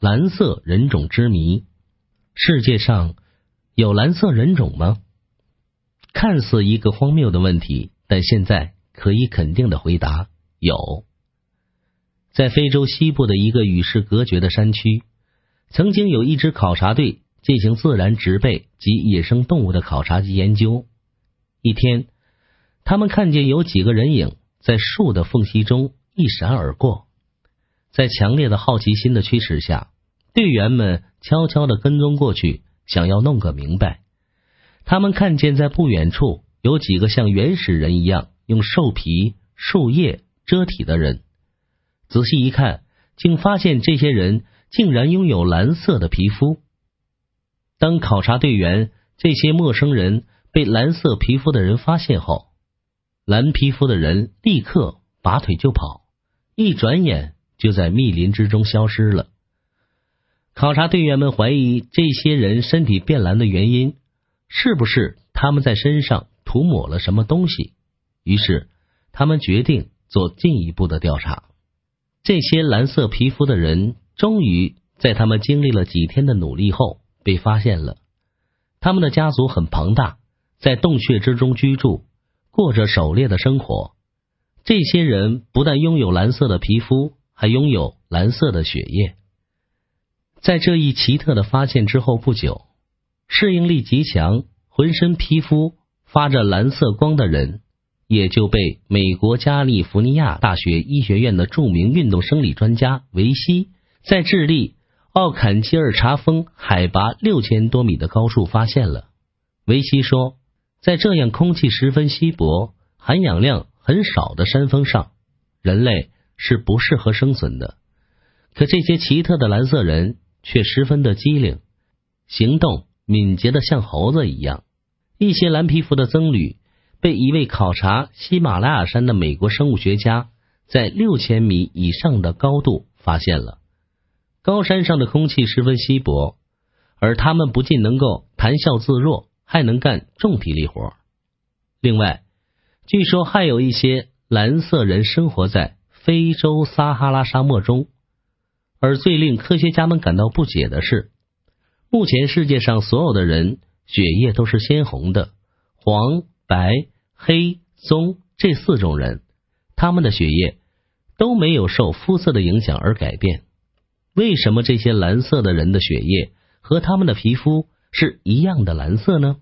蓝色人种之谜。世界上有蓝色人种吗？看似一个荒谬的问题，但现在可以肯定的回答：有。在非洲西部的一个与世隔绝的山区，曾经有一支考察队进行自然植被及野生动物的考察及研究。一天，他们看见有几个人影在树的缝隙中一闪而过，在强烈的好奇心的驱使下，队员们悄悄的跟踪过去，想要弄个明白。他们看见在不远处有几个像原始人一样用兽皮、树叶遮体的人。仔细一看，竟发现这些人竟然拥有蓝色的皮肤。当考察队员这些陌生人被蓝色皮肤的人发现后，蓝皮肤的人立刻拔腿就跑，一转眼就在密林之中消失了。考察队员们怀疑这些人身体变蓝的原因，是不是他们在身上涂抹了什么东西？于是，他们决定做进一步的调查。这些蓝色皮肤的人，终于在他们经历了几天的努力后被发现了。他们的家族很庞大，在洞穴之中居住，过着狩猎的生活。这些人不但拥有蓝色的皮肤，还拥有蓝色的血液。在这一奇特的发现之后不久，适应力极强、浑身皮肤发着蓝色光的人。也就被美国加利福尼亚大学医学院的著名运动生理专家维西在智利奥坎基尔查峰海拔六千多米的高处发现了。维西说，在这样空气十分稀薄、含氧量很少的山峰上，人类是不适合生存的。可这些奇特的蓝色人却十分的机灵，行动敏捷的像猴子一样。一些蓝皮肤的僧侣。被一位考察喜马拉雅山的美国生物学家在六千米以上的高度发现了高山上的空气十分稀薄，而他们不仅能够谈笑自若，还能干重体力活。另外，据说还有一些蓝色人生活在非洲撒哈拉沙漠中。而最令科学家们感到不解的是，目前世界上所有的人血液都是鲜红的，黄。白、黑、棕这四种人，他们的血液都没有受肤色的影响而改变。为什么这些蓝色的人的血液和他们的皮肤是一样的蓝色呢？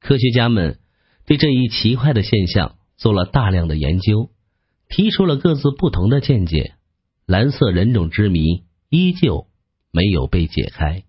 科学家们对这一奇怪的现象做了大量的研究，提出了各自不同的见解。蓝色人种之谜依旧没有被解开。